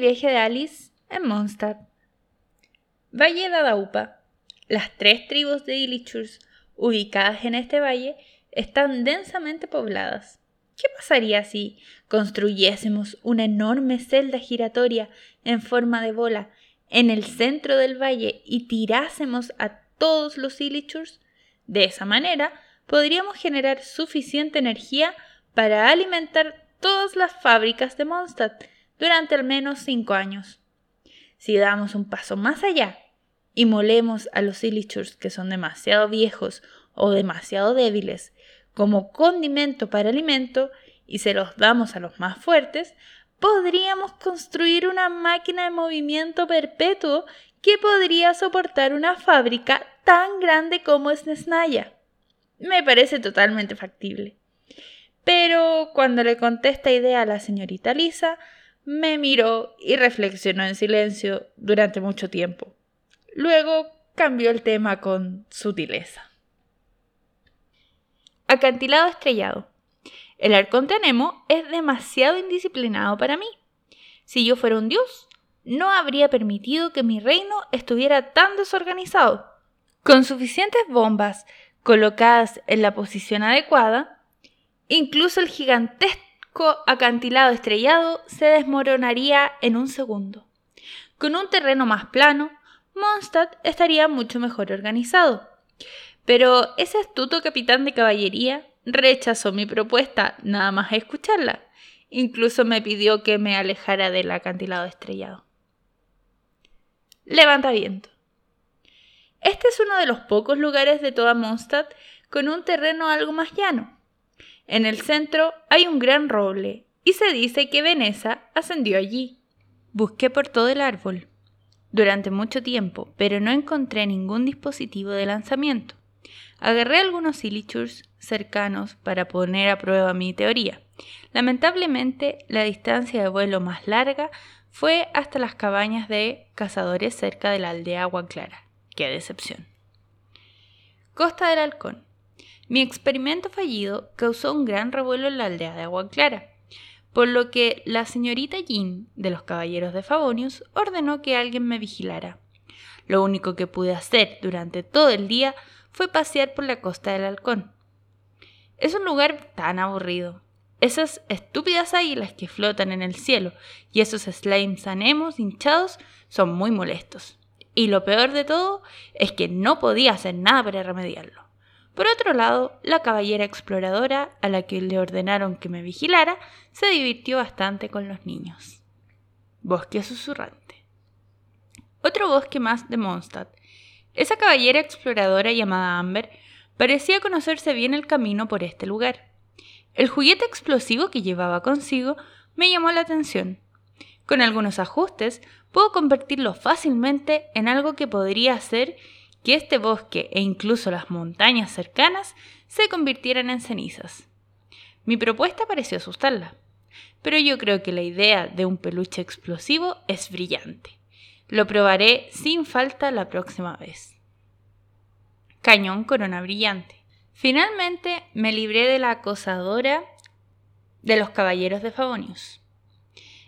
viaje de Alice en Mondstadt. Valle de Adaupa. Las tres tribus de Illichurs ubicadas en este valle están densamente pobladas. ¿Qué pasaría si construyésemos una enorme celda giratoria en forma de bola en el centro del valle y tirásemos a todos los Illichurs? De esa manera podríamos generar suficiente energía para alimentar todas las fábricas de Mondstadt durante al menos cinco años. Si damos un paso más allá y molemos a los Illichurs que son demasiado viejos o demasiado débiles como condimento para alimento y se los damos a los más fuertes, podríamos construir una máquina de movimiento perpetuo que podría soportar una fábrica tan grande como Snesnaya. Me parece totalmente factible. Pero cuando le conté esta idea a la señorita Lisa, me miró y reflexionó en silencio durante mucho tiempo. Luego cambió el tema con sutileza. Acantilado estrellado. El arconte Nemo es demasiado indisciplinado para mí. Si yo fuera un dios, no habría permitido que mi reino estuviera tan desorganizado. Con suficientes bombas colocadas en la posición adecuada, incluso el gigantesco acantilado estrellado se desmoronaría en un segundo. Con un terreno más plano, Mondstadt estaría mucho mejor organizado. Pero ese astuto capitán de caballería rechazó mi propuesta nada más escucharla. Incluso me pidió que me alejara del acantilado estrellado. Levanta viento. Este es uno de los pocos lugares de toda Mondstadt con un terreno algo más llano. En el centro hay un gran roble y se dice que Veneza ascendió allí. Busqué por todo el árbol durante mucho tiempo, pero no encontré ningún dispositivo de lanzamiento. Agarré algunos illichurs cercanos para poner a prueba mi teoría. Lamentablemente, la distancia de vuelo más larga fue hasta las cabañas de cazadores cerca de la aldea Agua Clara. ¡Qué decepción! Costa del Halcón. Mi experimento fallido causó un gran revuelo en la aldea de Agua Clara, por lo que la señorita Jean de los Caballeros de Favonius ordenó que alguien me vigilara. Lo único que pude hacer durante todo el día fue pasear por la costa del halcón. Es un lugar tan aburrido. Esas estúpidas águilas que flotan en el cielo y esos slimes anemos hinchados son muy molestos. Y lo peor de todo es que no podía hacer nada para remediarlo. Por otro lado, la caballera exploradora, a la que le ordenaron que me vigilara, se divirtió bastante con los niños. Bosque susurrante. Otro bosque más de Mondstadt, esa caballera exploradora llamada Amber parecía conocerse bien el camino por este lugar. El juguete explosivo que llevaba consigo me llamó la atención. Con algunos ajustes puedo convertirlo fácilmente en algo que podría hacer que este bosque e incluso las montañas cercanas se convirtieran en cenizas. Mi propuesta pareció asustarla, pero yo creo que la idea de un peluche explosivo es brillante. Lo probaré sin falta la próxima vez. Cañón Corona Brillante. Finalmente me libré de la acosadora de los Caballeros de Favonius.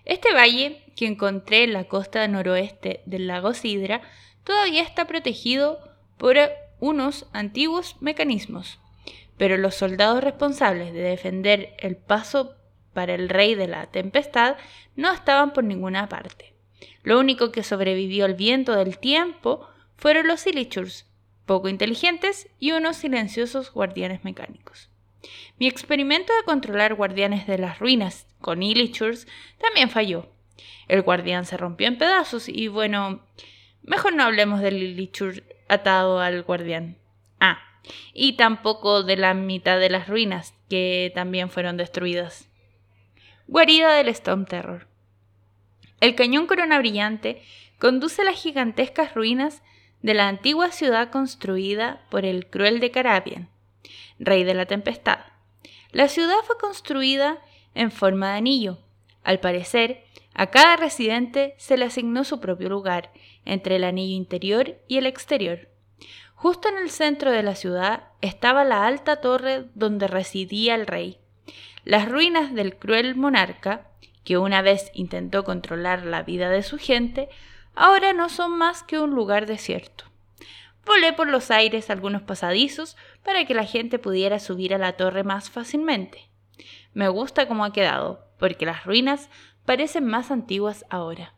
Este valle, que encontré en la costa noroeste del lago Sidra, todavía está protegido por unos antiguos mecanismos, pero los soldados responsables de defender el paso para el rey de la tempestad no estaban por ninguna parte. Lo único que sobrevivió al viento del tiempo fueron los Illichurs, poco inteligentes y unos silenciosos guardianes mecánicos. Mi experimento de controlar guardianes de las ruinas con Illichurs también falló. El guardián se rompió en pedazos y bueno, mejor no hablemos del Illichur atado al guardián. Ah, y tampoco de la mitad de las ruinas que también fueron destruidas. Guarida del Storm Terror. El cañón Corona Brillante conduce a las gigantescas ruinas de la antigua ciudad construida por el cruel de Carabian, rey de la tempestad. La ciudad fue construida en forma de anillo. Al parecer, a cada residente se le asignó su propio lugar entre el anillo interior y el exterior. Justo en el centro de la ciudad estaba la alta torre donde residía el rey. Las ruinas del cruel monarca que una vez intentó controlar la vida de su gente, ahora no son más que un lugar desierto. Volé por los aires algunos pasadizos para que la gente pudiera subir a la torre más fácilmente. Me gusta cómo ha quedado, porque las ruinas parecen más antiguas ahora.